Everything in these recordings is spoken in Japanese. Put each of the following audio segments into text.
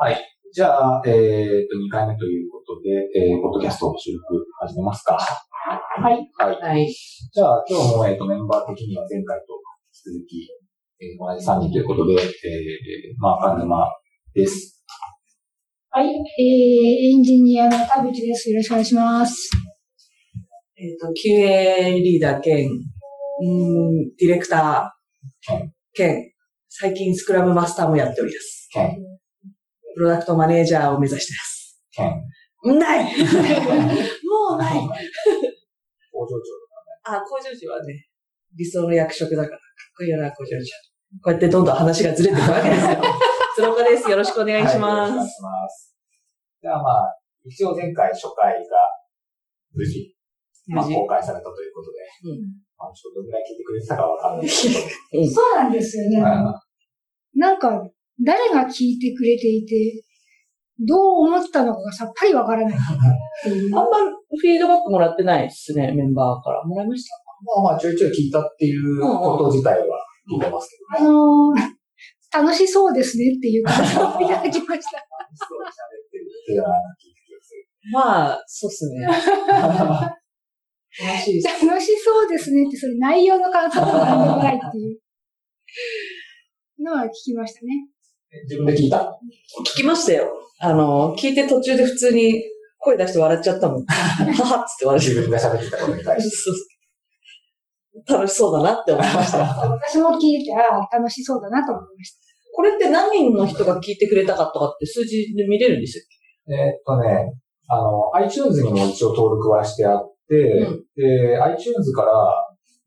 はい。じゃあ、えっ、と、2回目ということで、えー、ポッドキャストの収録始めますか。はい。はい。はい。じゃあ、今日も、えっ、と、メンバー的には前回と引き続き、えー、同じ3人ということで、えー、まあ、金沼です。はい。えー、エンジニアの田淵です。よろしくお願いします。えっ、と、QA リーダー兼、うん、ディレクター兼、最近スクラムマスターもやっております。ケン、プロダクトマネージャーを目指してます。ないもうない工場長あ、工場長はね、理想の役職だから、かっこいいよな、工場長。こうやってどんどん話がずれていくわけですよ。鶴岡です。よろしくお願いしはいまよろしくお願いす。します。じゃあ、まあ、一応前回初回が無事、まあ、無事公開されたということで、うんまあ、ちょっとどのぐらい聞いてくれてたかわかんないですけど、そうなんですよね。あなんか、誰が聞いてくれていて、どう思ったのかがさっぱりわからない。あんまフィードバックもらってないですね、メンバーから。もらいましたまあまあ、ちょいちょい聞いたっていうこと自体は聞いてますけどね。あのー、楽しそうですねっていう感想をいただきました。そう喋ってるっていうのは聞いた気がする。まあ、そうっすね。楽し。楽しそうですねって、それ内容の感想が何でもないっていうのは聞きましたね。自分で聞いた聞きましたよ。あの、聞いて途中で普通に声出して笑っちゃったもん。は はっつって笑っちゃっ自分で喋ってたことに対た。して。そ う楽しそうだなって思いました。私も聞いて、ああ、楽しそうだなと思いました。これって何人の人が聞いてくれたかとかって数字で見れるんですよ。えーっとね、あの、iTunes にも一応登録はしてあって、うんで、iTunes から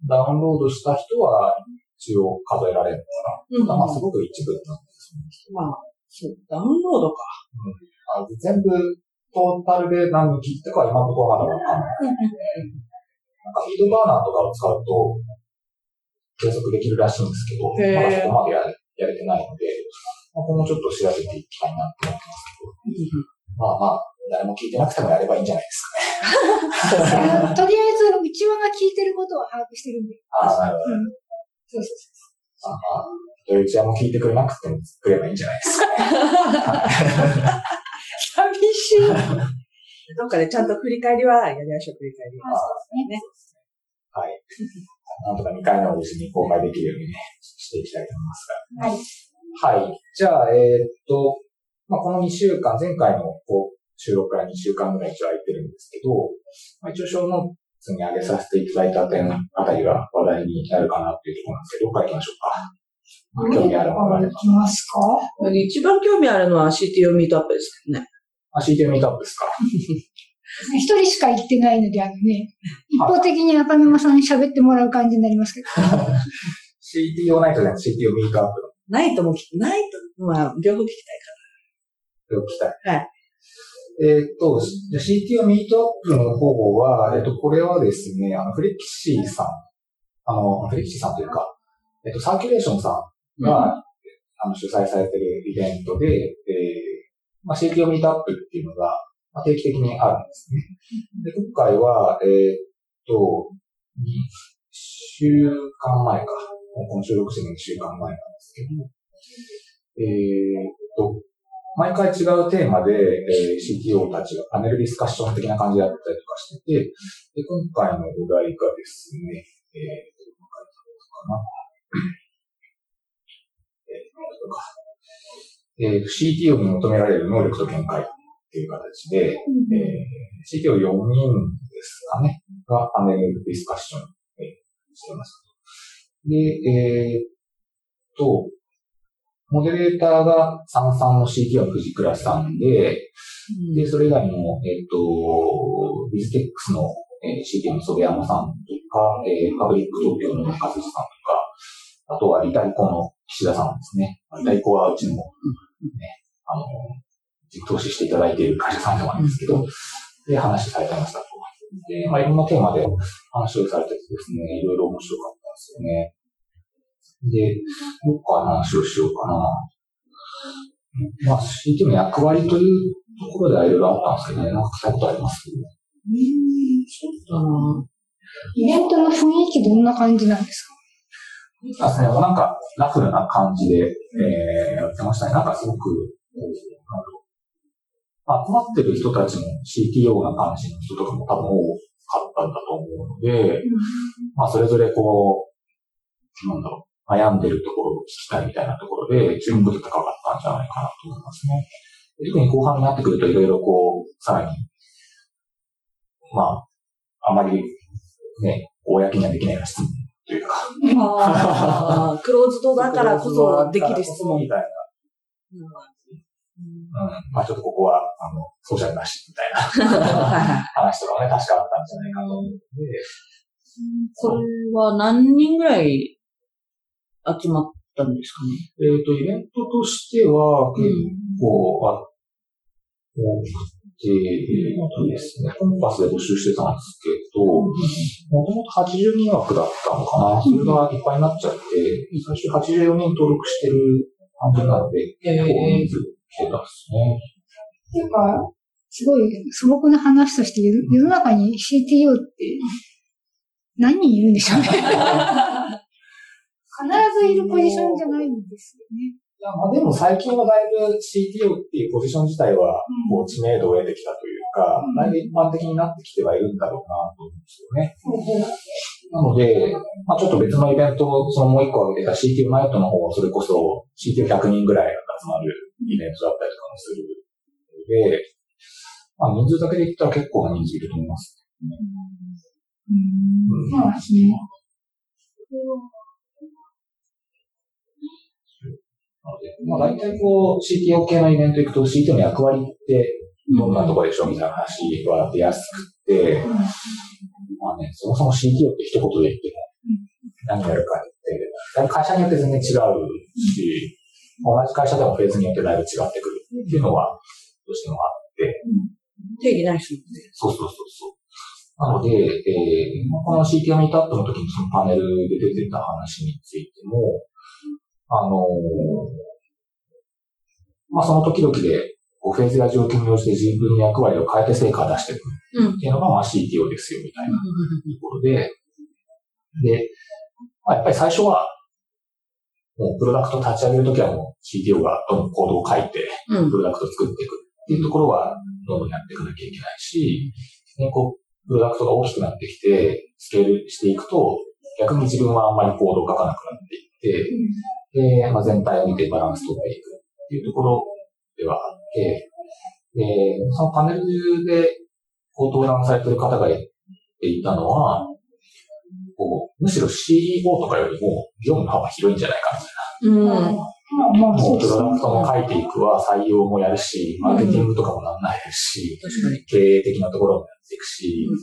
ダウンロードした人は一応数えられるのかな。まあ、すごく一部なんで。まあ、そう、ダウンロードか。あ全部、トータルで何人聞いたかは今のところまだわかんない。なんか、フィードバーナーとかを使うと、計測できるらしいんですけど、まだそこまでやれやれてないので、まあ、今後ちょっと調べていきたいなと思ってますけど、まあまあ、誰も聞いてなくてもやればいいんじゃないですかね。とりあえず、内輪が聞いてることは把握してるんで。ああ、なるほど。うんそうそうああ、ドイツ屋も聞いてくれなくてもくればいいんじゃないですかね。寂しい。どっかでちゃんと振り返りはやりましょう、振り返りは。ね。はい。なんとか2回目を無事に公開できるようにね、していきたいと思いますはい。が。はい。じゃあ、えーっと、まあ、この2週間、前回のこう収録から2週間ぐらい一応空いてるんですけど、まあ、一応小ノーツに上げさせていただいた点あたりが話題になるかなっていうところなんですけど、どっから行きましょうか。まあ興味あるものがい。きますか？一番興味あるのは CTO ミートアップですけどね。あ、CTO ミートアップですか？一人しか言ってないので、あのね、一方的に中沼さんに喋ってもらう感じになりますけど。CTO ナイトじゃなくて CTO ミートアップナイトも聞き、ナイト、まあ、両方聞きたいのを聞きたい。はい。えーっと、じゃあ CTO ミートアップの方は、えっと、これはですね、あの、フレキシーさん、あの、フレキシーさんというか、えっと、サーキュレーションさんが、あの、主催されてるイベントで、えーまあ、CTO ミートアップっていうのが、まあ、定期的にあるんですね。で、今回は、えーっと、2週間前か。この収録しての2週間前なんですけど、えーっと、毎回違うテーマで、えー CTO たちがパネルディスカッション的な感じでやったりとかしてて、で今回のお題がですね、えー、どこからかな。えー CTO に求められる能力と見解っていう形で、えー CTO4 人ですかね、がパネルディスカッション、えーしてます。で、えーっと、モデレーターが33の CTO の藤倉さんで、で、それ以外にも、えっ、と、ビズテックスの、えー CTO の袖山さんとか、えーパブリック東京の中辻さんあとはリタイコの岸田さんですね。リタイコはうちの、ね、あの、実投資していただいている会社さんでもあるんですけど、で、話されてましたと。で、まあ、いろんなテーマで話をされててですね、いろいろ面白かったんですよね。で、どっから話をしようかな。まあ、CT の役割というところではいろいろあったんですけどね、なんか聞いたことあります？うん、そうだな。イベントの雰囲気どんな感じなんですか？あですね、なんかラフな感じで、えー、やってましたね。なんかすごく、集まってる人たちも CTO な感じの人とかも多分多かったんだと思うので、まあそれぞれこう、なんだろう、悩んでるところを聞きたいみたいなところで注目度高かったんじゃないかなと思いますね。特に後半になってくるといろいろこう、さらに、まあ、あまりね、公にはできないような質問というか。ああ、クローズドだからこそできる質問。みたいな。うん。まあちょっとここは、あの、ソーシャルなしみたいな話とかもね、確かあったんじゃないかと思うので。これは何人ぐらい集まったんですかね？えっ、と、イベントとしては、結構あ多くて、えっ、とですね、コンパスで募集してたんですけど、もともと80人枠だったのかな。それがいっぱいになっちゃって、最初84人登録してる感じなので、結構人数来てたんですね。っていうか、すごい素朴な話として、世の中に CTO って何人いるんでしょうね。必ずいるポジションじゃないんですよね。いや、まあでも最近はだいぶ CTO っていうポジション自体は、こう知名度を得てきたというか、うんだいぶ一般的になってきてはいるんだろうなと思うんですよね。なので、まあちょっと別のイベント、そのもう一個挙げてた CTO ナイトの方はそれこそ CTO100 人ぐらい集まるイベントだったりとかもするので、まあ人数だけで言ったら結構な人数いると思います。うん。そうですね。なので、まあ大体こう CTO 系のイベント行くと CTO の役割ってどんなとこでしょうみたいな話は出やすくて、まあね、そもそも CTO って一言で言っても、何やるかって、会社によって全然違うし、同じ会社でもフェーズによってだいぶ違ってくるっていうのは、どうしてもあって、定義ないですもね。そうそうそうそう。なので、えーこの CTO ミートアップの時にそのパネルで出てた話についても、あのーまあ、その時々で、こうフェーズや状況に応じて自分の役割を変えて成果を出していくうん。っていうのが、まあ、CTO ですよ、みたいなところで、で、まあ、やっぱり最初は、もうプロダクト立ち上げるときはもう CTO がどんどんコードを書いて、うん。プロダクトを作っていくっていうところは、どんどんやっていかなきゃいけないし、ね、こう、プロダクトが大きくなってきて、スケールしていくと、逆に自分はあんまりコードを書かなくなっていって、で、まあ、全体を見てバランス取っていくっていうところではあって、で、そのパネルで、こう登壇されてる方が言っていたのは、こうむしろ CEO とかよりも業務の幅広いんじゃないかみたいな。うん。まあまあ、もそううですプロダクトも書いていくわ、採用もやるし、マーケティングとかもなんないし、確かに。経営的なところもやっていくし、うん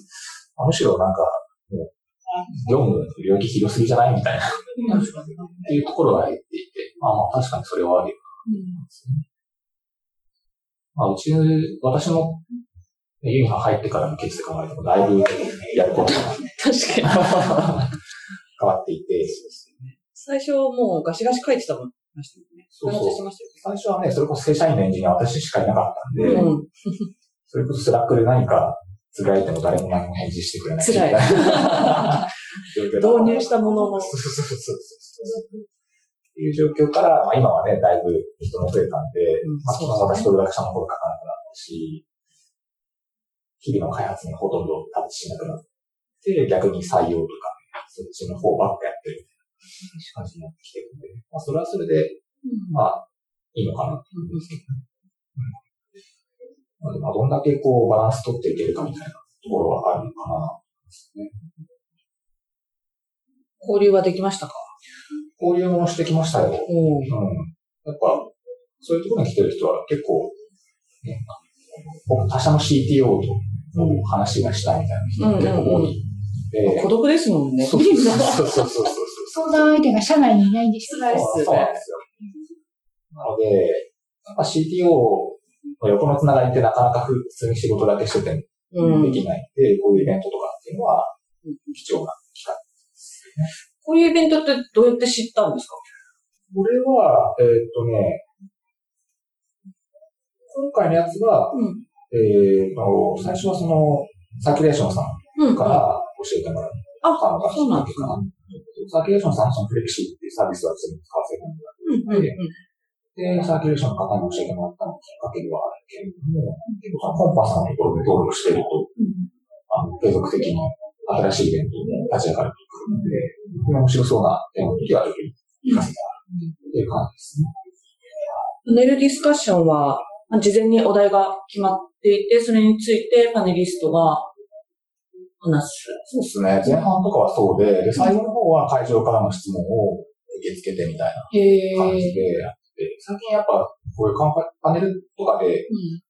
まあむしろなんか、もう、業務の領域広すぎじゃないみたいな、っ確かに。ていうところが入っていて、まあまあ確かにそれはあるようですね。まあうち、私のユニが入ってからのケースで考えてもだいぶやることが確かに。変わっていて、最初もうガシガシ書いてたもん。ましたね。そうそう最初はね、それこそ正社員のエンジニア私しかいなかったんで、ね。うん。それこそ Slack で何かつぶやいても誰も何も返事してくれない。辛いみたいな状況だった導入したものの。そうそうそうそういう状況から、まあ、今はね、だいぶ人も増えたんで、うんまあ、私プロダクションの方が書かなくなったし、日々の開発にほとんどタッチしなくなって、逆に採用とか、そっちの方ばっかやってる感じになってきてるんで、まあ、それはそれで、まあ、いいのかなと思うんですけどね。うん。まあどんだけこう、バランス取っていけるかみたいなところはあるのかな。交流はできましたか？交流もしてきましたよ。おうん。やっぱ、そういうところに来てる人は結構、ね、僕他社の CTO と話がしたいみたいな人が結構多い孤独ですもんね。そうそうそうそう。相談相手が社内にいないんですそう。なんですよ。なので、やっぱ CTO の横のつながりってなかなか普通に仕事だけしててう。ん。できないんで、こう。いう。イベントとかっていう。のは貴重な機会ですよね。こういうイベントってどうやって知ったんですか？これは、えーっとね、今回のやつは、うん。えーと、最初はその、サーキュレーションさんうん。から教えてもらっあ、たのがそうなんきっかけかな。サーキュレーションさんはそのフレキシーっていうサービスを全部使わせてもらうん。うん。で、で、サーキュレーションの方に教えてもらったのがきっかけではあるけれども、結構そのコンパスのところで登録してると、あの継続的に新しいイベントも立ち上がるとくるので、面白そうな点の時はちょっと活かせたらっていう感じですね。パネルディスカッションは、まあ事前にお題が決まっていて、それについてパネリストが話す。そうですね。前半とかはそうで、で最後の方は会場からの質問を受け付けてみたいなへ感じでやって、最近やっぱこういうパパネルとかで、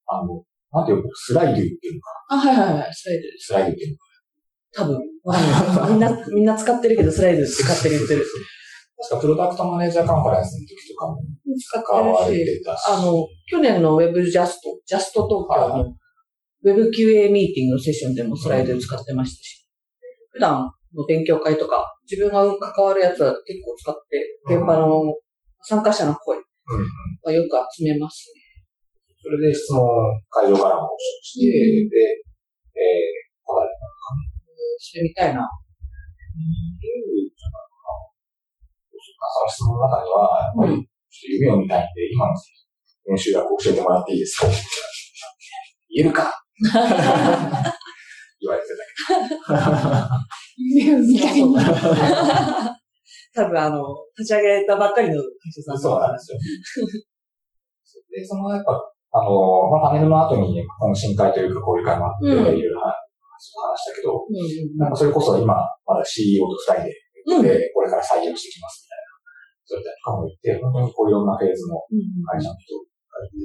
あの、なんていうの、スライドっていうのかあ、はいはいはい、スライド。スライドっていうのか多分。みんな、みんな使ってるけど、スライドって勝手に言って。る。確かプロダクトマネージャーカンファレンスの時とかも使ってるし、あの、去年の Web ジャスト、ジャストトーカーの WebQA ミーティングのセッションでもスライドを使ってましたし、普段の勉強会とか、自分が関わるやつは結構使って、現場の参加者の声うんはよく集めますそれで質問を会場からも募集して、うんで、えー、答えてみたいな。その質問の中には、やっぱり、ちょっと夢を見たいん。で、今の練習学教えてもらっていいですか言えるか。言われてた夢を見たいな。多分あの、立ち上げたばっかりの会社さんそうなんですよ。で、そのやっぱ、あの、まあ、パネルの後に懇親会というか交流会もあって、うん。いろいろ話したけど、うんうんなんかそれこそ今、まだ CEO と二人で、うん。で、これから採用していきますみたいな。そういったとかも言って、本当にこういろんなフェーズのうん会社の人がいて、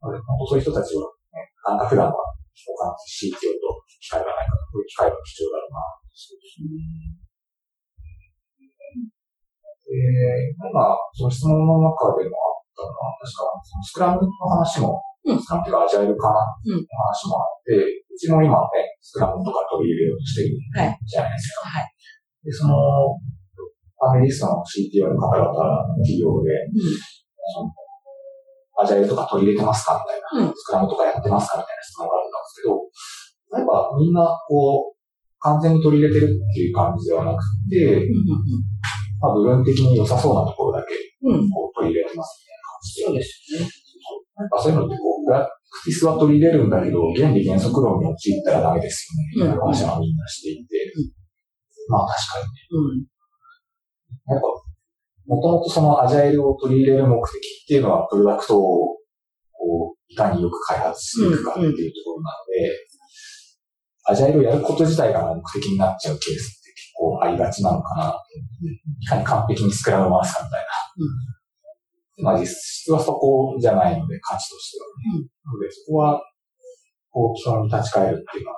なので本当そういう人たちは、ね、なんか普段は他の CTO と機会がないから、こういう機会が必要だろうな、で、今、その質問の中でもあったのは、確か、そのスクラムの話も、うんスクラムっていうかアジャイルかな、うんの話もあって、うちも今ね、スクラムとか取り入れようとしてるはいじゃないですか。はいで、その、パネリストの CTO の方々、企業で、そのアジャイルとか取り入れてますかみたいな、うんスクラムとかやってますかみたいな質問があったんですけど、やっぱみんな、こう、完全に取り入れてるっていう感じではなくて、まあ、部分的に良さそうなところだけ、うん。うん。こう、取り入れてますみたいな感じで。そうですよね。なんかそういうのって、こう、プラクティスは取り入れるんだけど、原理原則論に陥ったらダメですよね。みたいな話はみんなしていて。まあ確かにね。うん。やっぱ、もともとそのアジャイルを取り入れる目的っていうのは、プロダクトを、こう、いかによく開発していくかっていうところなので、アジャイルをやること自体が目的になっちゃうケースって結構ありがちなのかな。いかに完璧にスクラムを回すかみたいな。まあ実質はそこじゃないので、価値としてはね。なのでそこは、こう、基本に立ち返るっていうのは、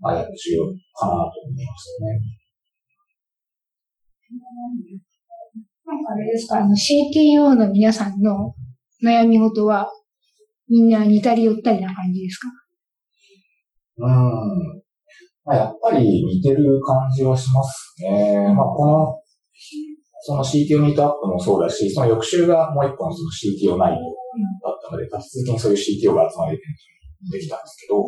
まあ、重要かなと思いますね。なんかあれですか、あの CTO の皆さんの悩み事は、みんな似たり寄ったりな感じですか？うん。まあ、やっぱり似てる感じはしますね。まあ、この、その CTO ミートアップもそうだし、その翌週がもう一本その CTO ナイトだったので、立ち続けにそういう CTO が集まれてできたんですけど、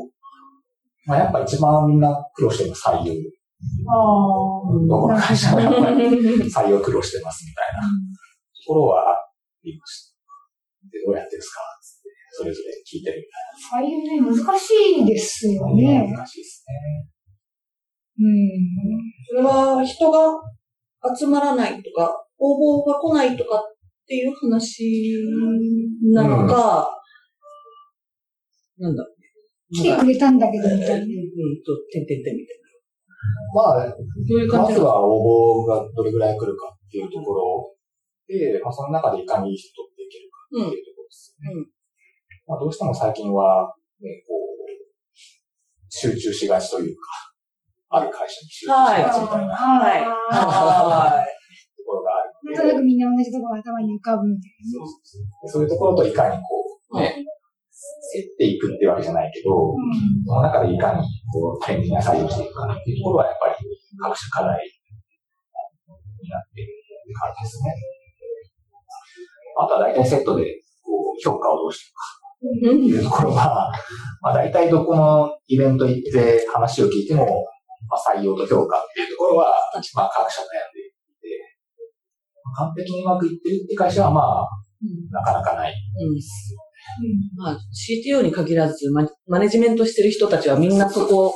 まあ、やっぱ一番みんな苦労してるのは採用。どこの会社もやっぱり採用苦労してますみたいなところはありました。で、どうやってですかつって、それぞれ聞いてるああいうね、難しいですよ。ね。難しいですね。うん。それは人が集まらないとか、応募が来ないとかっていう話なのか、なんだろうね。来てくれたんだけど、みたいな。うん、と、てんてんてんみたいまあ、な。どういう感じまずは応募がどれぐらい来るかっていうところで、まあ、その中でいかにいい人っていけるかっていうところですよね。うんまあ、どうしても最近は、ね、こう、集中しがちというか、ある会社に集中しがちみたいな。はい。あところがあるーなんとなくみんな同じところが頭に浮かぶみたいそうそうそうそういうところといかにこう、ね、競っていくってわけじゃないけど、その中でいかにこう、天秤が採用していくかっていうところはやっぱり各種課題になっているって感じですね。あとは大体セットでこう評価をどうしていくかいうところは、まあ大体どこのイベント行って話を聞いても、まあ、採用と評価っていうところは、まあ各社悩んでいて、完璧にうまくいってるって会社はまあ、なかなかない。うん。まあ、CTO に限らず、ママネジメントしてる人たちはみんなそこ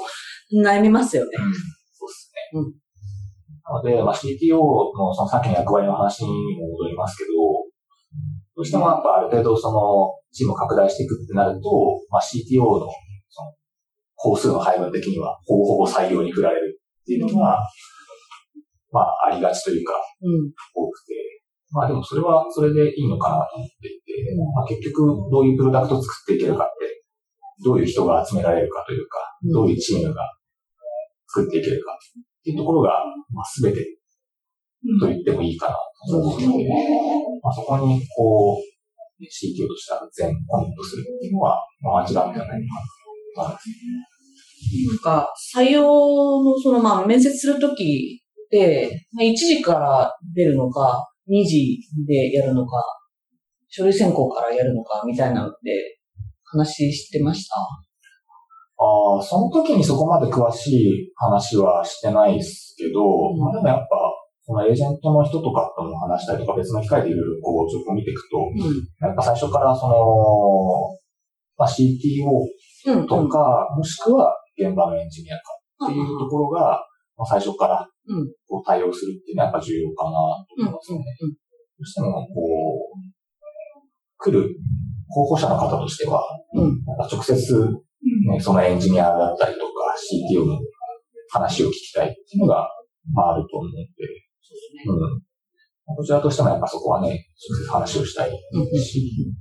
悩みますよね。そうですね。うんなので、まあ、CTO のそのさっきの役割の話にも戻りますけど、どうしてもやっぱある程度そのチームを拡大していくってなると、まあ、CTO の工数の配分的にはほぼほぼ採用に振られるっていうのが、まあ、ありがちというか、多くて、まあでもそれはそれでいいのかなと思っていて、まあ、結局どういうプロダクトを作っていけるかって、どういう人が集められるかというか、どういうチームが作っていけるかっていうところが、まあ、全てと言ってもいいかなと思うので、まあ、そこにこう、CTO としては全コミットするっていうのは、まあ、間違ってはないかなと思い。まあなんか、採用の、その、まあ、面接するときって、まあ、1時から出るのか、2時でやるのか、書類選考からやるのか、みたいなので、話してました？ああ、その時にそこまで詳しい話はしてないですけど、んまあでもやっぱ、そのエージェントの人とかとも話したりとか別の機会でいろいろこうちょっと見ていくと、うやっぱ最初からその、まあ、CTO ん。うん。とか、もしくは現場のエンジニアかっていうところが、まあ、最初からうんこう対応するっていうのはやっぱ重要かなと思いますね。どうしてもこう、来る候補者の方としては、うん。なんか直接ね、そのエンジニアだったりとか CTO の話を聞きたいっていうのが、まああると思うんで、うん。こちらとしてもやっぱそこはね、直接話をしたいうん。うん。し、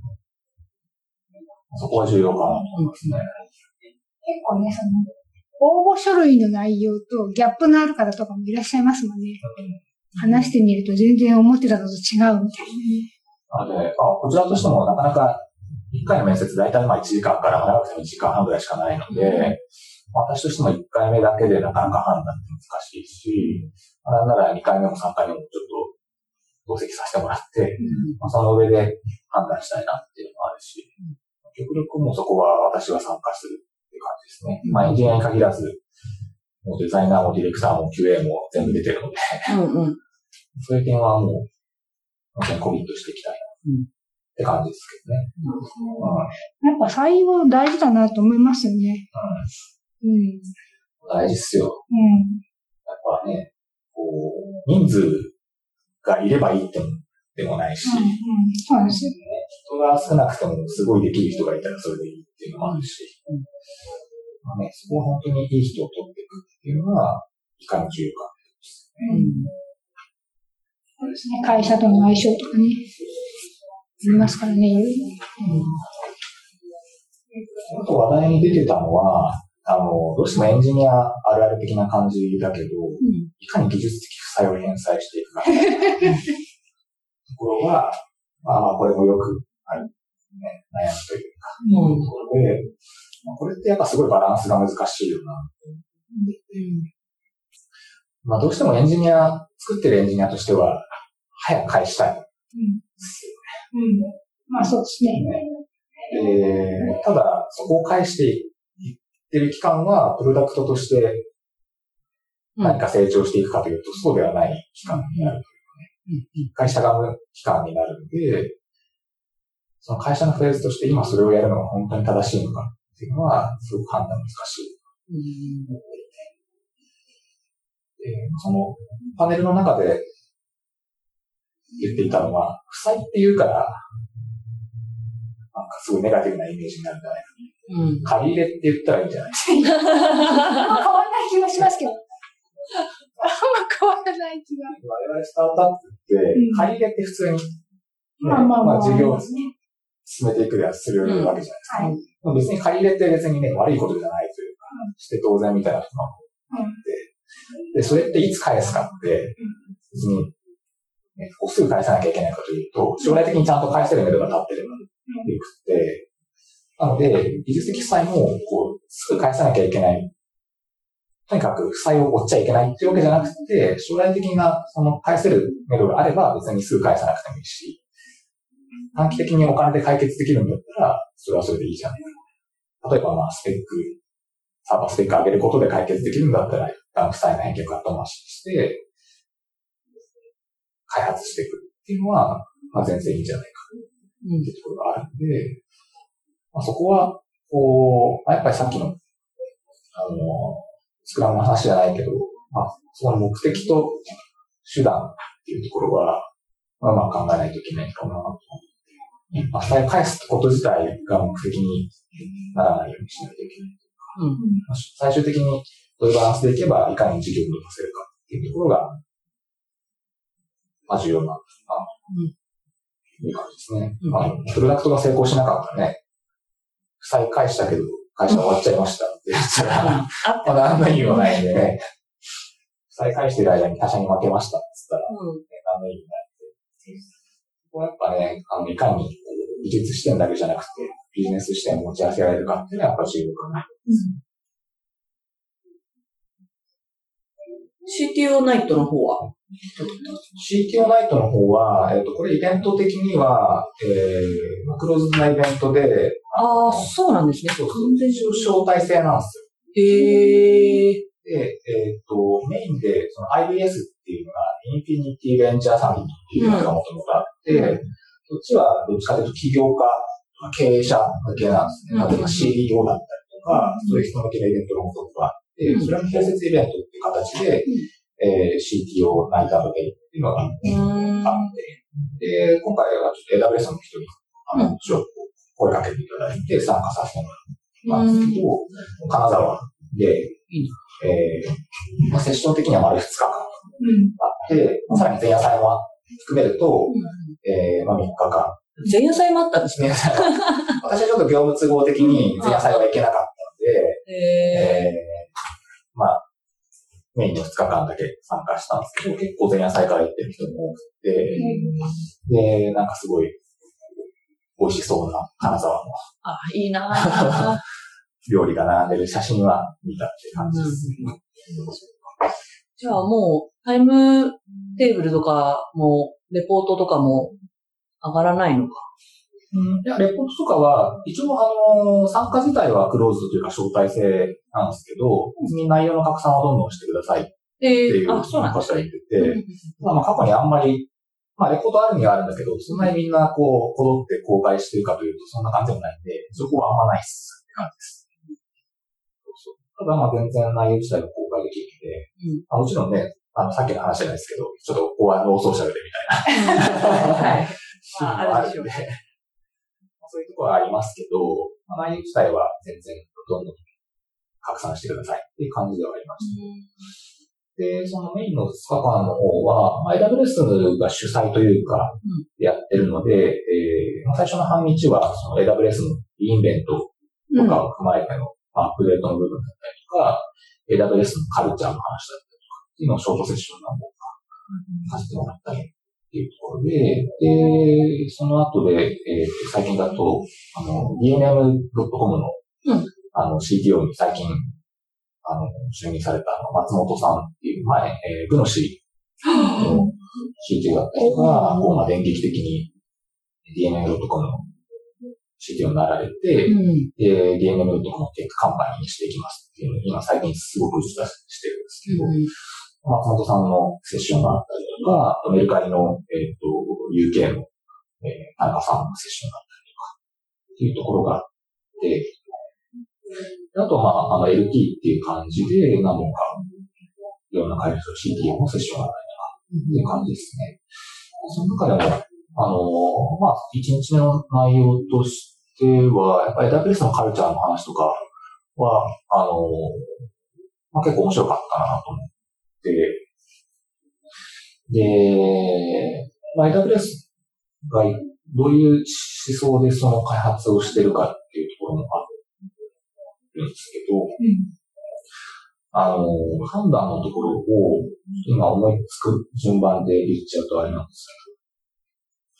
そこは重要かなと思いますね。結構ね、その、応募書類の内容とギャップのある方とかもいらっしゃいますもんね。話してみると全然思ってたのと違うみたいなので、あこちらとしてもなかなか1回の面接大体まあ1時間から長くても1時間半ぐらいしかないので、私としても1回目だけでなかなか判断って難しいし、まあなんなら2回目も3回目もちょっと同席させてもらって、まあ、その上で判断したいなっていうのもあるし、極力もうそこは私が参加するいう感じですね。まあエンジニアに限らず、もうデザイナーもディレクターも QA も全部出てるので、うん。うん。そういう点はもう、本当にコミットしていきたいなって感じですけどね。な。やっぱ採用大事だなと思いますよね。うん。うん、大事っすよ。うん。やっぱね、こう、人数がいればいいってもでもないし、うん。うん。そうですよ。人が少なくてもすごいできる人がいたらそれでいいっていうのもあるし、まあね、そこは本当にいい人を取っていくっていうのは、いかに重要かってことですね。そうですね。会社との相性とかね。ありますからね、いろいろあと話題に出てたのは、あの、どうしてもエンジニアあるある的な感じだけど、うん。いかに技術的負債を返済していくか ところは、まあまあこれもよくある、ね、悩みというか、うん。ところで、まあこれってやっぱすごいバランスが難しいよな。まあどうしてもエンジニア、作ってるエンジニアとしては、早く返したいうん。すうん。まあそうですね。よね。で、ただ、そこを返していってる期間は、プロダクトとして何か成長していくかというと、そうではない期間になる。会社側の期間になるので、その会社のフェーズとして今それをやるのが本当に正しいのかっていうのは、すごく判断難しい。そのパネルの中で言っていたのは、負債って言うから、なんかすごいネガティブなイメージになるんじゃないうん。か。借り入れって言ったらいいんじゃない あんま変わらない気がしますけど。あんま変わらない気が。我々スタートアップってうん、借り入れって普通に、ねまあまあまあ。事業を。進めていくではするわけじゃないですか。はい。別に借り入れって別にね、悪いことじゃないというか、して当然みたいなところもあって、で、それっていつ返すかって、別に、ね、こうすぐ返さなきゃいけないかというと、将来的にちゃんと返せる目処が立ってればよくって、なので、技術的負債も、こう、すぐ返さなきゃいけない。とにかく負債を負っちゃいけないっていうわけじゃなくて、将来的な、その返せる目処があれば別にすぐ返さなくてもいいし、短期的にお金で解決できるんだったら、それはそれでいいじゃないか。例えば、まあ、スペック、サーバースペック上げることで解決できるんだったら、一旦負債の返却後回しにして、開発していくっていうのは、まあ、全然いいんじゃないか。っていうところがあるんで、まあ、そこは、こう、まあ、やっぱりさっきの、あの、スクラムの話じゃないけど、まあ、その目的と手段っていうところは、まあまあ考えないといけないかなと思って、まあ、再返すこと自体が目的にならないようにしないといけないとか、うん。まあ最終的にどういうバランスでいけば、いかに事業に活かせるかっていうところが、まあ重要な、まあ、いう感じですね。うん。まあ、プロダクトが成功しなかったらね、再返したけど、会社終わっちゃいましたって言ったら、まあ何の意味もないんでね、再返してる間に他社に負けましたって言ったら、うん。何の意味もないんで。ここはやっぱね、あの、いかに技術視点だけじゃなくて、ビジネス視点を持ち合わせられるかっていうのはやっぱ重要かな。CTO ナイトの方は CTO ナイトの方は、えっ、と、これイベント的には、えー、まあクローズドなイベントで、ああ、そうなんですね。そうそう招待制なんですよ。へえ。で、えっ、と、メインで、その IBS っていうのが、インフィニティベンチャーサミットっていうのがもともとあって、うんそっちはどっちかというと起業家、経営者向けなんですね。うん例えば CEO だったりとか、そういう人向けのイベントのことがあって、うんそれの併設イベントっていう形で、えー CTO ナイターデイっていうのがあっうーん。て、で、今回はちょっと AWS の人に、あの、ちょ声かけていただいて参加させてもらったん。ですけど、金沢で、えーまあ、セッション的には丸2日間あって、まあさらに前夜祭も含めると、えーまあ、3日間。前夜祭もあったんですね。私はちょっと業務都合的に前夜祭は行けなかったので、へえーまあ、メインの2日間だけ参加したんですけど、結構前夜祭から行ってる人も多くて、で、なんかすごい、美味しそうな金沢のあ、いいなぁ。料理が並んでる写真は見たって感じですね。じゃあもう、タイムテーブルとかも、レポートとかも上がらないのか？いや、レポートとかは、一応あの、参加自体はクローズドというか招待制なんですけど、別に内容の拡散はどんどんしてくださいってでいうあ、そうなんです方が言ってて、まあまあ過去にあんまり、まあレポートあるにはあるんだけど、そんなにみんなこう、こぞって公開してるかというと、そんな感じでもないんで、そこはあんまないっすって感じです。そうそうただまあ全然内容自体は公開できるので、うんまあ、もちろんね、あの、さっきの話じゃないですけど、ちょっとここはノーソーシャルでみたいな。はい。シーンもあるんで、まあそういうところはありますけど、まあ、内容自体は全然どんどん拡散してくださいっていう感じではありました。で、そのメインの2日間の方は、まあ AWS が主催というかうん、やってるので、えーまあ最初の半日は、その AWS のリインベントとかを踏まえての、まあアップデートの部分だったりとか、AWS のカルチャーの話だったりとか、っていうのをショートセッション何本かさせてもらったりっていうところで、で、その後で、えー最近だと、あの、dnm.com の、うん。あの、CTO に最近、あの、就任された松本さんっていう前、えー、グノシーの CTO だったりとか、こう、まあ、電撃的に DMM.com の CTO になられて、うん。で、DNM.com をテックカンパニーにしていきますっていうのを今最近すごく打ち出してるんですけど、松本さんのセッションがあったりとか、あとメルカリの、えっ、と、UK の、えー、田中さんのセッションがあったりとか、っていうところがあって、であと、まあ、あの、LT っていう感じで何本か、いろんな会社と CTO のセッションがあったりとか、っていう感じですね。その中でも、あの、まあ、一日の内容としては、やっぱり AWS のカルチャーの話とかは、あの、まあ、結構面白かったなと思って、で、まあ、AWS がどういう思想でその開発をしてるかっていうところもあるんですけど、あの、判断のところを今思いつく順番で言っちゃうとあれなんですけど、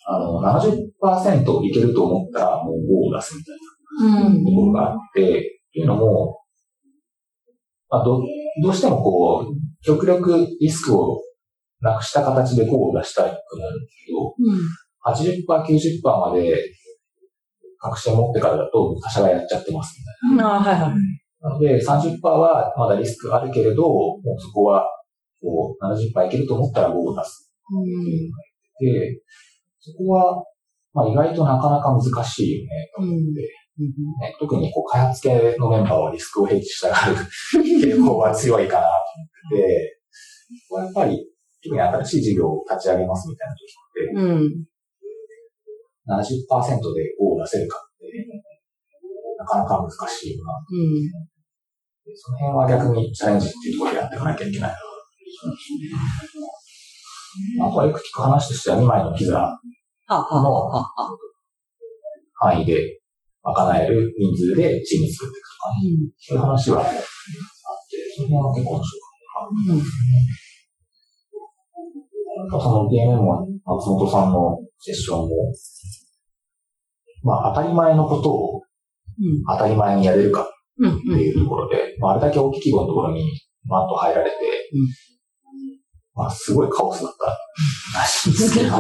あの、70%いけると思ったらもう5を出すみたいな。うん。ところがあって、っていうのも、まあ、ど、どうしてもこう、極力リスクをなくした形で5を出したいくなるんですけど、80%、90%まで確信を持ってからだと他社がやっちゃってますみたいうん。あはいはい。な。なので30%はまだリスクあるけれど、もうそこはこう70%いけると思ったら5を出すうのがいて、そこは、まあ意外となかなか難しいよね、と思って。ね、特にこう開発系のメンバーはリスクをヘッジしたがる 傾向が強いかなと思ってて、これやっぱり特に新しい事業を立ち上げますみたいな時って、うん。70%で O を出せるかって、なかなか難しいよな。うん。その辺は逆にチャレンジっていうところでやっていかなきゃいけないな。あとはいくつか話としては2枚のピザはあ、はあ、はあ、はあ。範囲で賄える人数でチーム作っていくとかね。そういう話はあって、その辺は結構面白かった。あとその DMM も松本さんのセッションも、まあ当たり前のことをうん。当たり前にやれるかうん。っていうところで、まあ、あれだけ大きい規模のところにバンと入られて、まあ、すごいカオスだったらしいんですけど、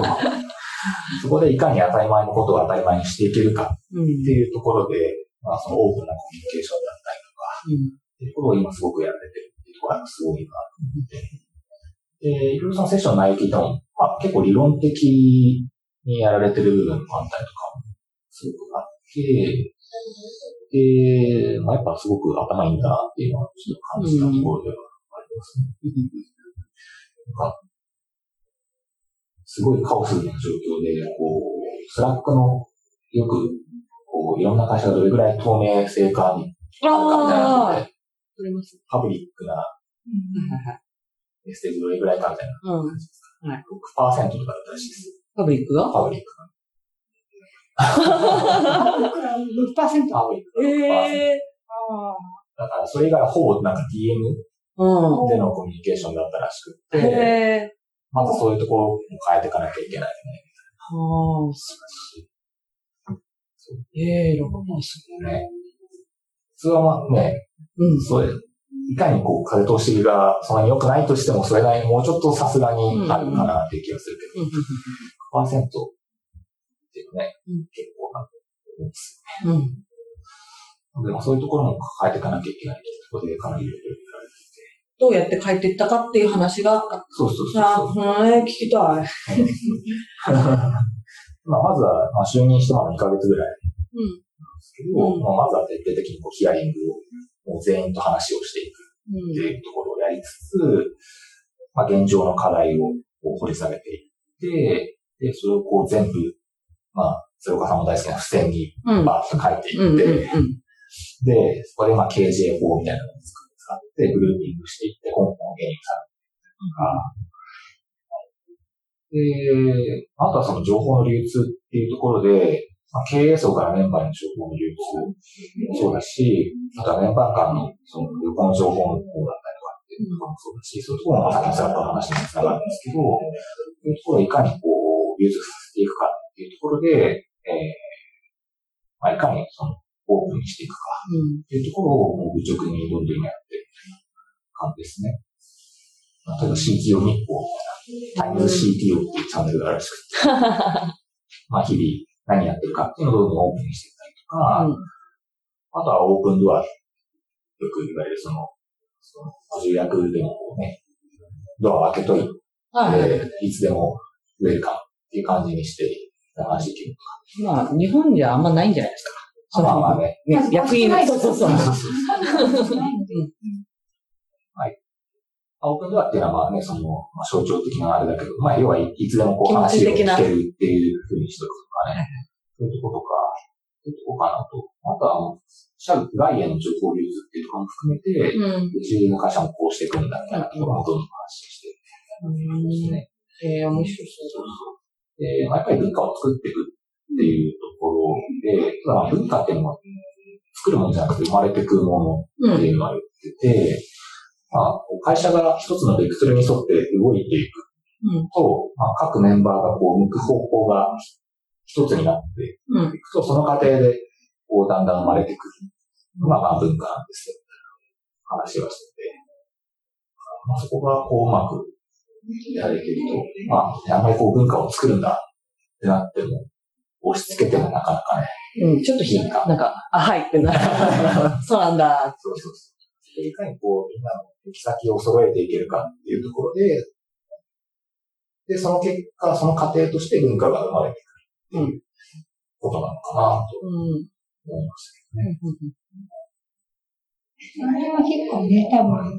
そこでいかに当たり前のことを当たり前にしていけるかうん。っていうところで、まあ、そのオープンなコミュニケーションだったりとか、っていうところを今すごくやられてるっていうところがすごいなと思って。で、いろいろそのセッションの内容聞いても、まあ、結構理論的にやられてる部分もあったりとかもすごくあって、で、まあ、やっぱすごく頭いいんだなっていうのはちょっと感じたところではありますね。なんか、すごいカオスな状況で、こう、 Slack のよく、こう、いろんな会社がどれぐらい透明性化にあるかみたいなの。で。パブリックなメッセージどれぐらいかみたいな。うん。6%とかだったらしいです。パブリックが？パブリック6%。な。パブリックな6%。ええだから、それ以外はほぼなんか DM うん。でのコミュニケーションだったらしくへて、え。まずそういうところも変えていかなきゃいけないはあ。ええ、6%すよね。普通はまあね、ごい。うん。それ、いかにこう風通しがそんなに良くないとしても、それなりにもうちょっとさすがにあるかなっていう気がするけど、6%っていうね、うん結構なもんですうん。うん。よ。でもそういうところも変えていかなきゃいけないっていうところでかなりいろいろやられてて。どうやって帰っていったかっていう話が、そうそうそうあそう。あ、聞きたい。まあ、まずは、まあ、就任してまだ2ヶ月ぐらいうん。ですけど、うんまあ、まずは徹底的にこうヒアリングをもう全員と話をしていくっていうところをやりつつ、まあ、現状の課題を掘り下げていって、で、それをこう全部、まあ、鶴岡さんも大好きな付箋に。バーッと書いてうん。うん。いって、うん。で、そこでまあ KJ 法みたいなのを使って、グルーピングしていって、香港を原因されるとか、で、あとはその情報の流通っていうところで、まあ、経営層からメンバーへの情報の流通もそうだし、あとはメンバー間のその旅行の情報の方だったりとかっていうところもそうだし、そういうところもさっきのスラックの話につながるんですけど、そういうところをいかにこう、流通させていくかっていうところで、えーまあ、いかにそのオープンにしていくかっていうところをもう愚直にどんどんやっていく感じですね。例えば CTO 日報みたいな、 times CTO っていうチャンネルがあるらしくて、まあ日々何やってるかっていうのをどんどんオープンにしていったりとか、あとはオープンドア、よく言われるその、その、重役でもこうね、ドアを開けといて、はい。いつでもウェルカムっていう感じにして流していけるまあ、日本じゃあんまないんじゃないですか。とか。まあまあね。ね、役員ないそうそうそう。オープンドアっていうのはまあね、その、まあ、象徴的なあれだけど、まあ要はいいつでもこう話を聞けるっていうふうにしとくとかね。そういうとことか、そういうとこかなと。あとはもう、社外への情報流通っていうところも含めて、うん。うちの会社もこうしていくんだみたいなところもどんどん発信していくね。ええ、面白そうで、まあ、やっぱり文化を作っていくっていうところで、ただまあ文化っていうのは作るものじゃなくて生まれていくものだ。うん。っていうのは言ってて、まあ、会社が一つのベクトルに沿って動いていくうん。と、まあ、各メンバーがこう向く方向が一つになってうん。いくと、その過程でこうだんだん生まれてくるのがまあ文化なんですよ。話をしてて。まあ、そこがこううまくやれてると、まあ、あんまりこう文化を作るんだってなっても、押し付けてもなかなかね。うん。ちょっとひ、なんか、あ、はいってなる。そうなんだ。そうそうそう。でいかにこう、みんなの行き先を揃えていけるかっていうところで、で、その結果、その過程として文化が生まれてくるっていうことなのかなとうん。思いますけどね。その辺は結構ね、多分あの、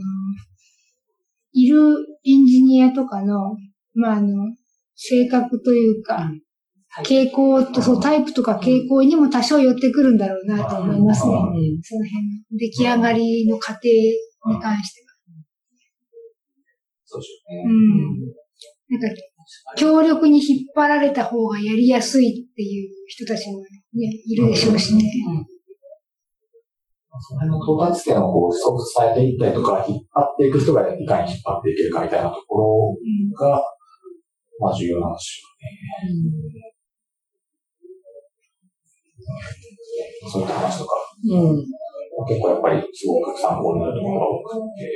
いるエンジニアとかの、まああの、性格というか、傾向と、そう、タイプとか傾向にも多少寄ってくるんだろうなと思いますね。うんその辺の出来上がりの過程に関してそうでしょうは。ね。うん。なんか、強力に引っ張られた方がやりやすいっていう人たちもね、いるでしょうしね。その辺の到達点をこう、そう伝えていったりとか、引っ張っていく人がいかに引っ張っていけるかみたいなところが、まあ重要なんでしょうね。そういった話とか、うん。結構やっぱりすごく参考になるところが多くて、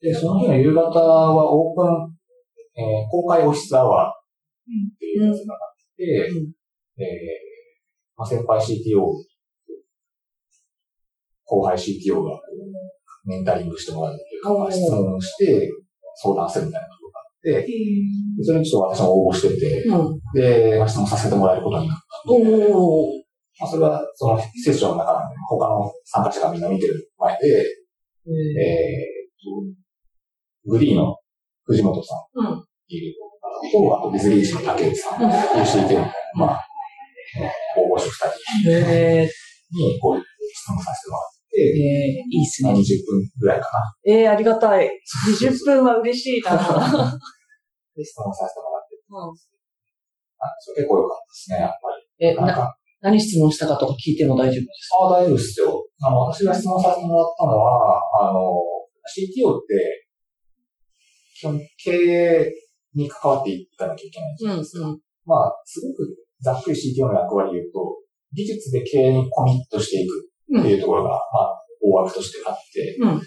で、その日の夕方はオープン、えー公開オフィスアワーっていうやつがあって、えーまあ、先輩 CTO、後輩 CTO がこうメンタリングしてもらうっていうか、まあ質問して相談するみたいなことがあって、でそれにちょっと私も応募してて、うん。で、まあ質問させてもらえることになった。まあ、それはそのセッションの中で、他の参加者がみんな見てる前で、えーと、グリーの藤本さんうん。いると、あとディズリーシの竹内さん、UCT の、まあ、ね応募者二人にこう質問させてもらって、えー、いいっすまあ、ね20。分ぐらいかな。えー、ありがたい。20分は嬉しいな。で、質問させてもらって、あそれ結構良かったですね、やっぱえ、り。なんな、か、何質問したかとか聞いても大丈夫ですああ、大丈夫ですよ。あの、私が質問させてもらったのは、あの、CTO って、基本経営に関わっていかなきゃいけないじゃないですか。うんうんまあ、すごくざっくり CTO の役割を言うと、技術で経営にコミットしていくっていうところが、まあ、大枠としてあって、うん。まあ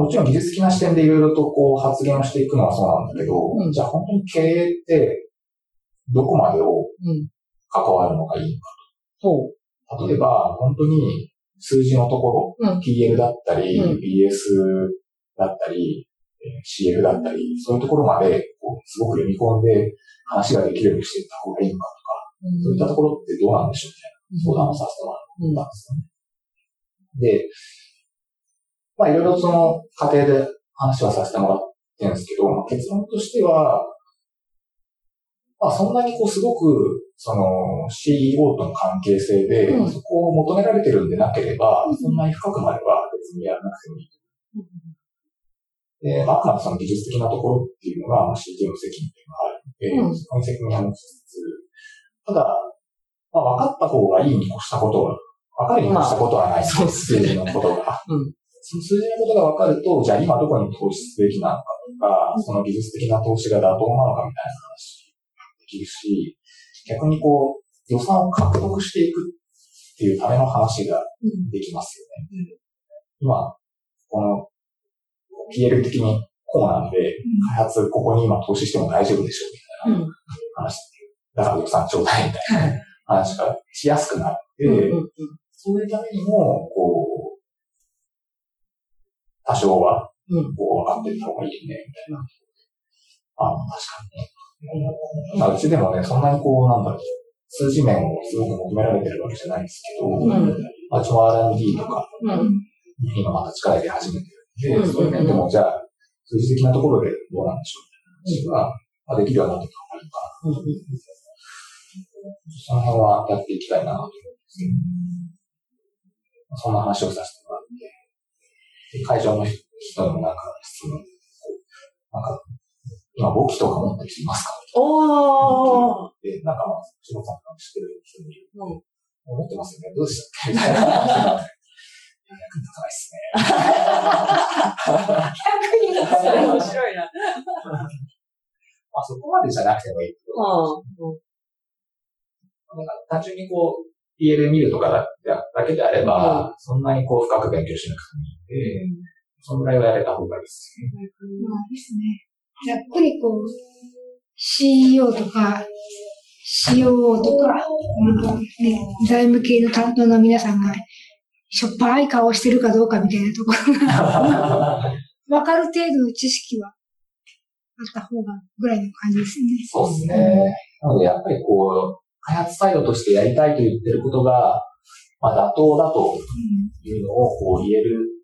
もちろん技術的な視点でいろいろとこう発言をしていくのはそうなんだけど、うんじゃあ本当に経営って、どこまでをうん。関わるのがいいのほう。か。例えば、本当に数字のところ、うん。PL だったり、うん BS だったり、えー CL だったり、そういうところまで、こう、すごく読み込んで話ができるようにしていった方がいいのかとか、そういったところってどうなんでしょうみたいな相談をさせてもらったんですよね。で、まあいろいろその過程で話はさせてもらってるんですけど、まあ結論としては、まあそんなにこうすごく、その CEO との関係性で、うん。そこを求められてるんでなければ、そんなに深くまでは別にやらなくてもいい。で、まああくまでその技術的なところっていうのが、まあ CTO の責任っていうのがあるので、うんそこに責任を持ちつつ、ただ、まあ分かった方がいいに越したことは、分かるに越したことはない。まあそう数字のことが。うんその数字のことが分かると、じゃあ今どこに投資すべきなのかとか、その技術的な投資が妥当なのかみたいな話できるし、逆にこう、予算を獲得していくっていうための話ができますよね。今、この PL 的にこうなんで、開発ここに今投資しても大丈夫でしょうみたいなうん。話。だから予算ちょうだいみたいな話がしやすくなって。そういうためにも、こう、多少は、うん。こう、分かってた方がいいよね、みたいな。あの、確かにね。まあ、うちでもね、そんなにこう、なんだろう、数字面をすごく求められてるわけじゃないんですけど、んまあ、うちも R&D とか、うん。今また力入れ始めてで、うんそういう面でも、じゃあ、数字的なところでどうなんでしょうみたいな話が、まあ、できるようになってた方がいいかな。その辺はやっていきたいなと思うんですけど、そんな話をさせてもらって、で会場の人にもなんか質問、なんか、今簿記とか持ってる人いますか？おー。で、なんかまあ、仕事さんとか知ってる人もいる。うん持ってますよね。どうでしたっけみたいな話があって。いや役に立たない。面白いな。まあそこまでじゃなくてもいいけど、うん。なんか単純にこう、PL 見るとかだだけであれば、そんなにこう深く勉強しなくてもいいんで、そのぐらいはやれた方がいいですね。まあですね。ざっくりこう、CEO とか、COO とか、なん、財務系の担当の皆さんが、しょっぱい顔してるかどうかみたいなところが、わかる程度の知識はあった方がぐらいの感じですね。そうですね。なので、やっぱりこう、開発サイドとしてやりたいと言ってることが、まあ、妥当だというのをこう言える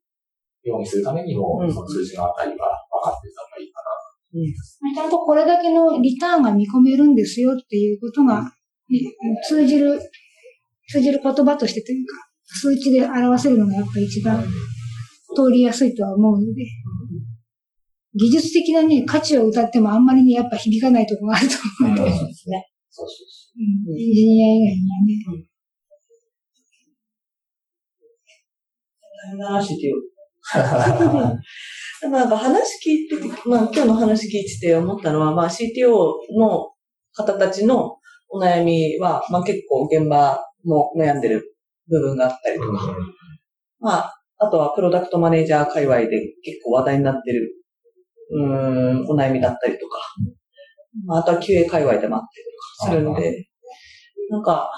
ようにするためにも、うんその数字のあたりが分かってた方がいいかちゃんとこれだけのリターンが見込めるんですよっていうことが、ね通じる、通じる言葉としてというか、数値で表せるのがやっぱり一番通りやすいとは思うので、技術的なね、価値を歌ってもあんまりね、やっぱ響かないところがあると思うので、うんそうですね。そうそうそうんエンジニア以外にはね。大変な話っていう。う。なんか話聞いてて、まあ今日の話聞いてて思ったのは、まあ CTO の方たちのお悩みは、まあ結構現場も悩んでる部分があったりとか、まあ、あとはプロダクトマネージャー界隈で結構話題になってる、うーん、お悩みだったりとか、まあ、あとは QA 界隈でもあったりとかするんで、なんか、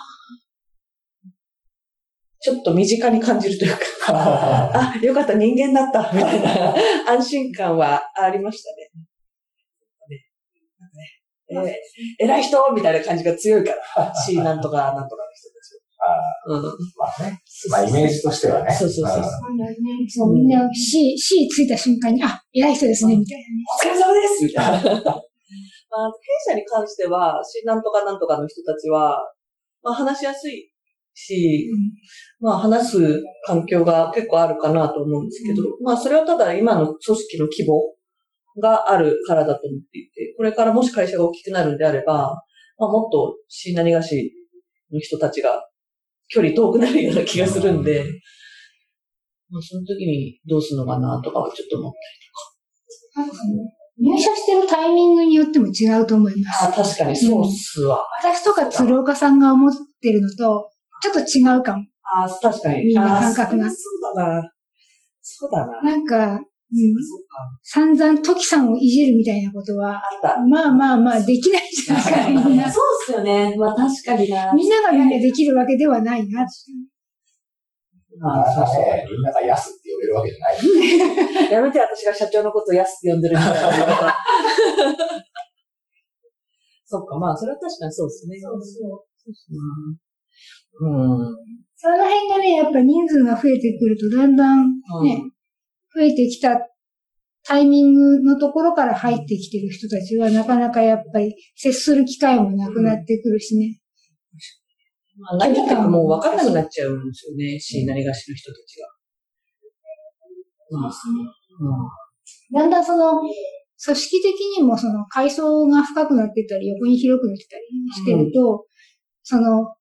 ちょっと身近に感じるというか、あ、よかった、人間だった、みたいな。安心感はありましたね。えー偉い人みたいな感じが強いから、C なんとかなんとかの人。うん。まあね。まあ、イメージとしてはね。そうそうそうそうそう、みんな C、C ついた瞬間に、あ、偉い人ですね、みたいお疲れ様ですみたいな。まあ、弊社に関しては、C なんとかなんとかの人たちは、まあ話しやすいし、まあ話す環境が結構あるかなと思うんですけど、まあそれはただ今の組織の規模があるからだと思っていて、これからもし会社が大きくなるんであれば、まあもっと C 何がしの人たちが距離遠くなるような気がするんで、まあその時にどうするのかなとかはちょっと思って。な。なんか入社してるタイミングによっても違うと思います。あ、確かにそうっすわ。私とか鶴岡さんが思ってるのと、ちょっと違うかも。あ、確かに。みんな感覚があそうだな。そうだな。なんか。散々トキさんをいじるみたいなことは、あった。まあまあまあ、できないじゃないか、みんな。そうっすよね。まあ確かにな。みんながみんなできるわけではないなって。まあ、そうそね、みんなが安って呼べるわけじゃない。う。やめて、私が社長のことを安って呼んでるみたいな。そっか、まあ、それは確かにそうですね。そうそう。うん。うん。その辺がね、やっぱ人数が増えてくると、だんだんね、増えてきたタイミングのところから入ってきてる人たちは、なかなかやっぱり接する機会もなくなってくるしね。まあ、何かもう分かんなくなっちゃうんですよね。し、何がしの人たちが。まあ、うん。だんだんその、組織的にもその階層が深くなってったり、横に広くなってたりしてると、その、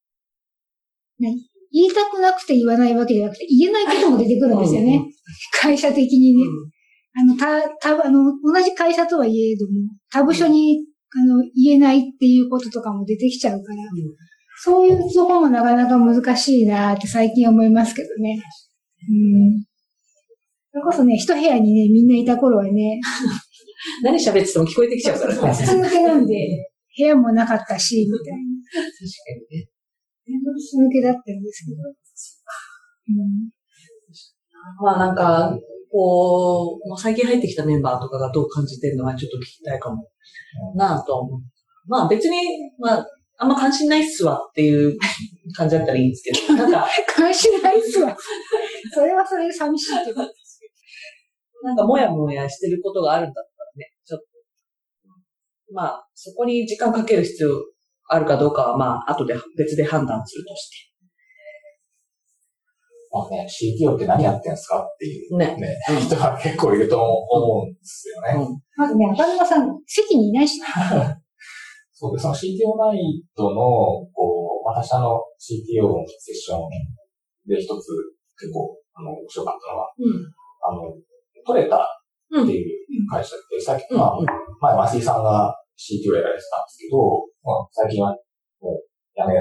何？言いたくなくて言わないわけじゃなくて、言えないことも出てくるんですよね。うん会社的にね。あの、た、た、あの、同じ会社とはいえども、他部署に、あの、言えないっていうこととかも出てきちゃうから、そういうところもなかなか難しいなって最近思いますけどね。うん。それこそね、一部屋にね、みんないた頃はね、何喋ってても聞こえてきちゃうからね。確か筒抜けなんで、部屋もなかったし、みたいな。にね。全部筒抜けだったんですけど。うん。まあなんか、こう、最近入ってきたメンバーとかがどう感じてるのはちょっと聞きたいかもなぁとは思う。まあ別に、まあ、あんま関心ないっすわっていう感じだったらいいんですけど、なんか、関心ないっすわ。それはそれで寂しいけど。なんかもやもやしてることがあるんだったらね、ちょっと。まあ、そこに時間かける必要あるかどうかは、まあ、後で別で判断するとしまあね、CTO って何やってんすか？っていうて。ね。ね、うん人が結構いると思うんですよね。うん。まずね、赤沼さん、席にいないしね。そうで、その CTO ナイトの、こう、私あの CTO のセッションで一つ結構、あの、面白かったのは、あの、トレタっていう会社って、さっき、うん。まあ、前、マシーさんが CTO やられてたんですけど、まあ、最近はもう辞め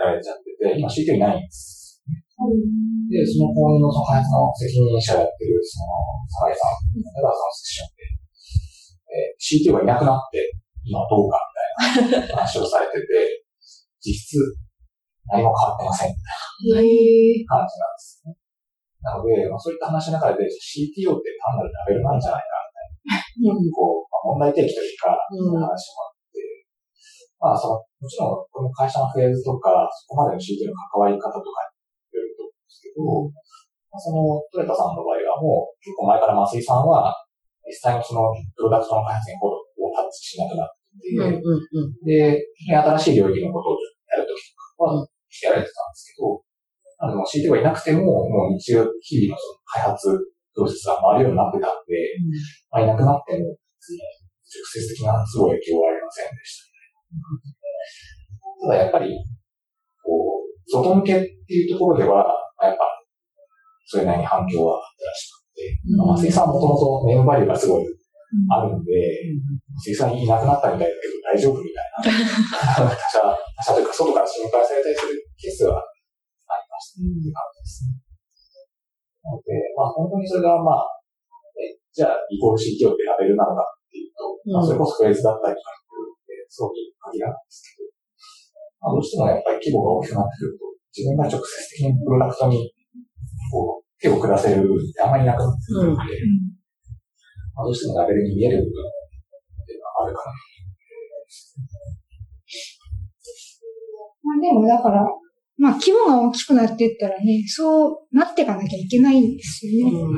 られちゃってて、今 CTO いないんです。で、その公園のその開発の責任者やってる、その、酒井さん、江川さんのセッションで、えー CTO がいなくなって、今どうかみたいな話をされてて、実質何も変わってませんみたい。な感じなんですね。なので、まあ、そういった話の中で CTO って単なるラベルなんじゃないかみたいな、こう、まあ問題提起というか、うん話もあって、まあ、その、もちろん、この会社のフェーズとか、そこまでの CTO の関わり方とかによると思うんですけど、まあ、その、トレタさんの場合はもう、結構前から増井さんは、実際のその、プロダクトの開発にほどをタッチしなくなってて、うんうんうん。で、新しい領域のことをやるときとかは、やられてたんですけど、あの、CTO がいなくても、もう日曜、日々のその開発プロセスが回るようになってたんで、まあ、いなくなっても、直接的なすごい影響はありませんでした、ただやっぱり、こう、外向けっていうところでは、やっぱ、それなりに反響はあったらしくて、まあ、松井さんはもともとネームバリューがすごいあるんで、松井さんいなくなったみたいだけど大丈夫みたいな、他者、他者というか外から心配されたりするケースはありましたっていう感じですね。なので、まあ本当にそれがまあ、えじゃあ、イコール CTO ってラベルなのかっていうと、まあそれこそフェーズだったりとかそうに限らないんですけど、まあどうしてもやっぱり規模が大きくなってくると、自分が直接的にプロダクトに、こう、手を下せる部分ってあんまりなくなってくるので、まあどうしてもラベルに見える部分っていうのはあるかな。まあでもだから、まあ規模が大きくなっていったらね、そうなっていかなきゃいけないんですよね。うん。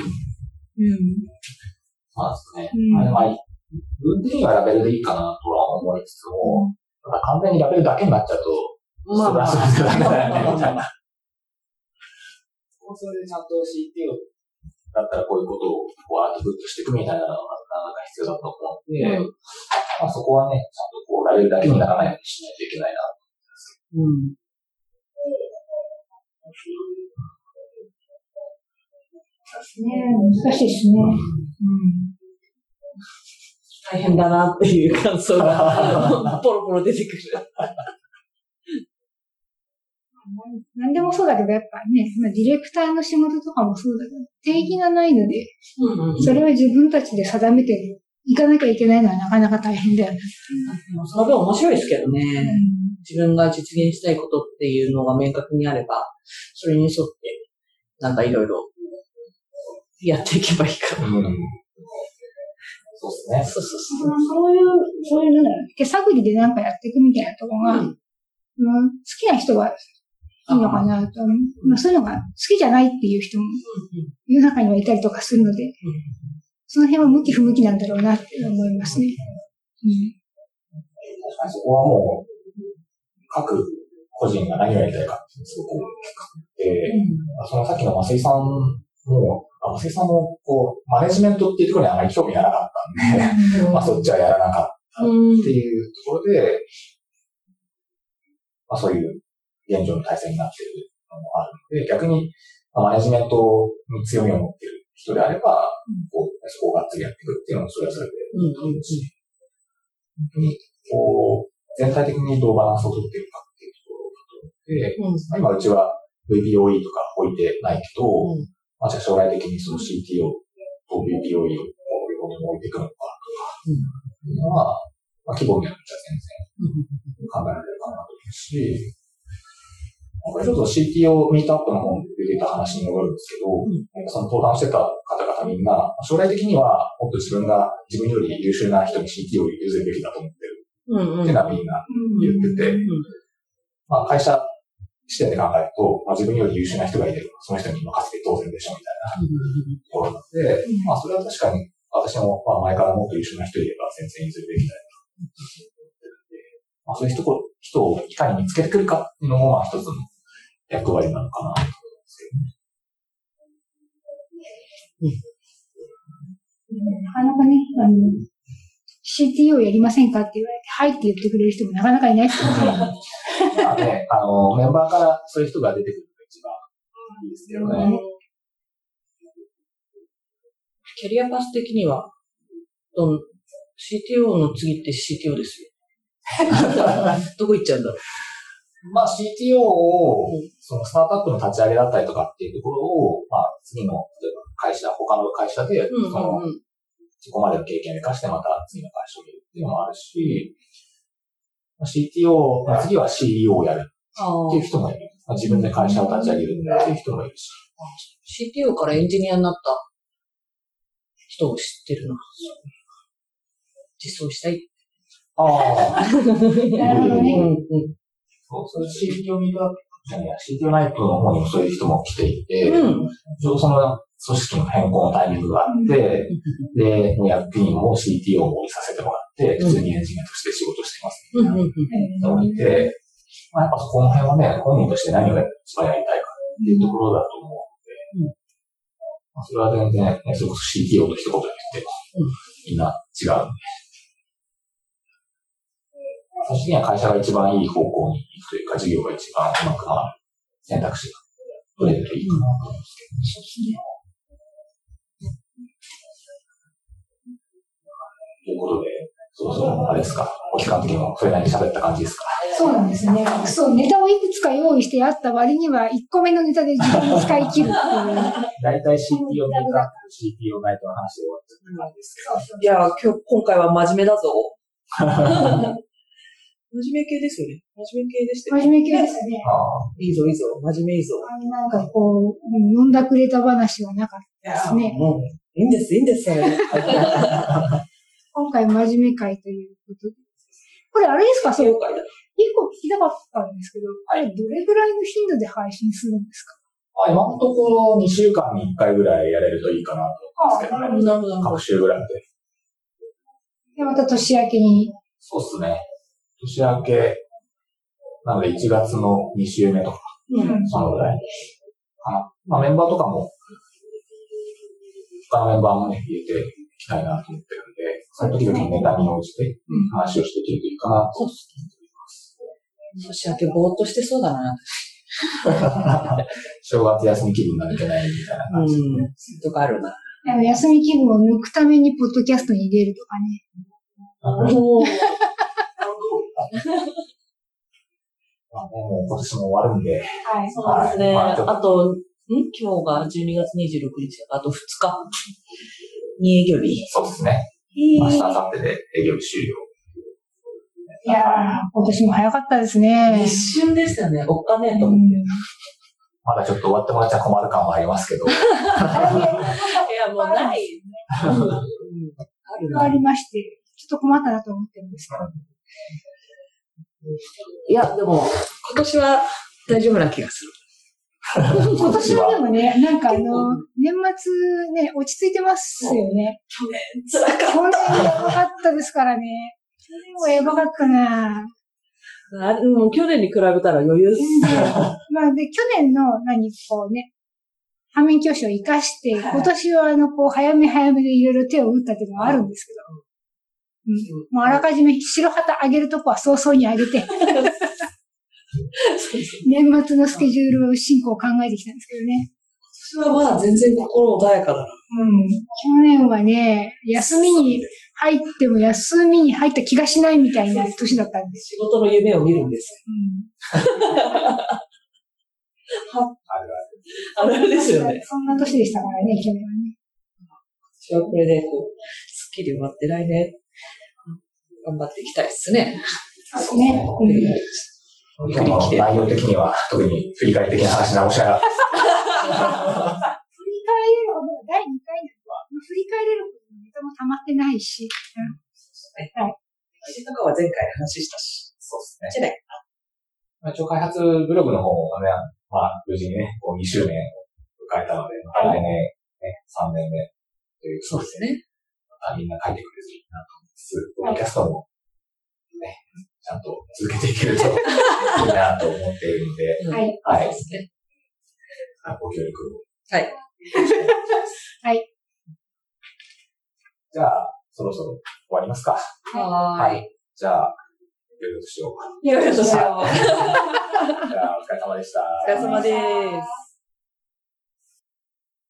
そうですね。うんまあ、まあ、分的にはラベルでいいかなとは思いつつも、ただ完全にラベルだけになっちゃうと、まあまあ、それはそれでダメだよね、みたいまな。それでちゃんと CTO だったらこういうことをこうアウトプットしていくみたいなのがなかなか必要だと思うので、うんまあ、そこはね、ちゃんとこうラベルだけにならないようにしないといけないな。うん。ね難しいですね。うん。大変だなっていう感想が ポロポロ出てくる。何でもそうだけど、やっぱね、まあ、ディレクターの仕事とかもそうだけど、定義がないので、うんうんそれは自分たちで定めていかなきゃいけないのはなかなか大変だよね。その分面白いですけどね。うん自分が実現したいことっていうのが明確にあれば、それに沿って、なんかいろいろやっていけばいいかな。うん。そうですね。そうそうそう。そういう、そういうのだろう手探りでなんかやっていくみたいなところが、うんうん好きな人はいいのかなと。まあ、そういうのが好きじゃないっていう人も世の中にはいたりとかするので、その辺は向き不向きなんだろうなって思いますね。うん確かにそこはもう、各個人が何をやりたいかすごく大きくて、そのさっきの増井さんも、あ増井さんも、こう、マネジメントっていうところにあまり興味がなかったん。で、まあそっちはやらなかったうんっていうところで、まあそういう現状の体制になっているのもあるので、逆に、まあマネジメントに強みを持っている人であれば、こう、そこをがっつりやっていくっていうのもそれはそれでうんうんうん。し、本当に、こう、全体的にどうバランスを取っているかっていうところだと思って、今うちは VPOE とか置いてないけど、うん。まあじゃあ将来的にその CTO と VPOE を両方とも置いていくのかいうのは、まあ規模によっては全然考えられるかなと思うし、これちょっと CTO ミートアップの方で出てた話に戻るんですけど、んやっぱその登壇してた方々みんな、将来的にはもっと自分が自分より優秀な人に CTO を譲るべきだと思ってる。うんうんっていうのはみんな言ってて、まあ会社視点で考えると、まあ自分より優秀な人がいれば、その人に任せて当然でしょみたいなところなので、まあそれは確かに私もまあ前からもっと優秀な人いれば全然譲るべきだよなと思ってるん。で、まあそういう人こ人をいかに見つけてくるかっていうのもまあ一つの役割なのかなと思うん。ですけどね。うん。なかなかね、あの、CTO やりません。かって言われて、はいって言ってくれる人もなかなかいないですからね。けどね。まあね、あの、メンバーからそういう人が出てくるのが一番いいですけどね。キャリアパス的には、どん CTO の次って CTO ですよ。どこ行っちゃうんだろまあ CTO を、そのスタートアップの立ち上げだったりとかっていうところを、まあ次の、例えば会社、他の会社で、う。うんその、うんそこまでの経験を生かしてまた次の会社を見るっていうのもあるし、まあ CTO、まあ次は CEO をやるあっていう人もいる。まあ自分で会社を立ち上げるっていう人もいるし。CTO からエンジニアになった人を知ってるな。実装したい。ああ。なるほどね。うんうん。そう、それ CTO ミートアップじゃねえや、CTO ナイトの方にもそういう人も来ていて、うん。ちょうどその組織の変更のタイミングがあって、で、役員も CTO をさせてもらって、普通にエンジニアとして仕事してますうんうんうん。いて、まあ、やっぱそこの辺はね、本人として何を一番やりたいかっていうところだと思うので、まあ、それは全然、ね、それこそ CTO と一言で言っても、みんな違うんで。最終的には会社が一番いい方向に行くというか、事業が一番うまく回る選択肢が取れるといいかなと思うんですけど。ということで、そろそろ、あれですか、お期間的にもそれなりに喋った感じですか。そうなんですね。そう、ネタをいくつか用意してあった割には、1個目のネタで時間を使い切るっていう。大体 CTO メーカーと CTO ナイトの話で終わっちゃった感じですけど。いや、今日、今回は真面目だぞ。真面目系ですよね。真面目系でしたよ真面目系ですね。いいぞ、いいぞ。真面目いいぞ。なんかこう、飲んだくれた話はなかったですね。もう、いいんです、いいんです、それ。今回真面目会ということで。これあれですか？そう。一個聞きたかったんですけど、あれどれぐらいの頻度で配信するんですか？あ今のところ2週間に1回ぐらいやれるといいかなと思うんですけどね。なるほど、なるほど。各週ぐらいで。で、また年明けに。そうっすね。年明け、なので1月の2週目とか、うん。そのぐらいかな。まあメンバーとかも、他のメンバーもね、入れていきたいなと思ってるんで、その時々にネタに応じて話をしていけるといいかなとそうっすね。年明けぼーっとしてそうだな。正月休み気分が抜けないみたいな感じで、うん。とかあるな。休み気分を抜くためにポッドキャストに入れるとかね。おー。ま あねもう今年も終わるんで、はい。そうですね。はいまああと、ん？今日が12月26日あと2日に営業日。そうですね。明日、明後日で営業日終了。いやー、今年も早かったですね。一瞬でしたね。おっかねえと思って。うんまだちょっと終わってもらっちゃ困る感はありますけど、いや、もうない。ありまして、ちょっと困ったなと思ってるんですけど。いや、でも、今年は大丈夫な気がする。今年は。でもね、なんかあの、年末ね、落ち着いてますよね。去年、辛かっ去年やばかったですからね。去年はやばかったな。た。あもう去年に比べたら余裕っす。まあで、去年の何、こうね、反面教師を活かして、はい。今年はあの、こう、早め早めでいろいろ手を打ったっていうのはあるんですけど、うん、もうあらかじめ白旗上げるとこは早々に上げて、年末のスケジュール進行を考えてきたんですけどね。私はまだ全然心穏やかだな。うん。去年はね、休みに入っても休みに入った気がしないみたいな年だったんです仕事の夢を見るんですよ。あるよ。あれですよね。そんな年でしたからね、去年はね。私はこれで、こう、スッキリ終わって来年、頑張っていきたいですね。そうね。うんある。今日の内容的には特に振り返り的な話直しながら、振り返れるほど、第2回なんで、振り返れるほどネタも溜まってないし、味とかは前回話したし。そうですね。じゃない。まあ一応開発ブログの方がね、まあ無事にね、こう2周年を迎えたので、また来年、ね、3年目というそうですね。またみんな書いてくれるといいなと思いつつ、ポッドキャストもね、ちゃんと続けていけるといいなと思っているので、はい。はい。ご協力を。はい。はい。じゃあ、そろそろ終わりますか。はーい。じゃあ、よろしくしようか。よろいします。じゃあ、お疲れ様でした。お疲れ様です。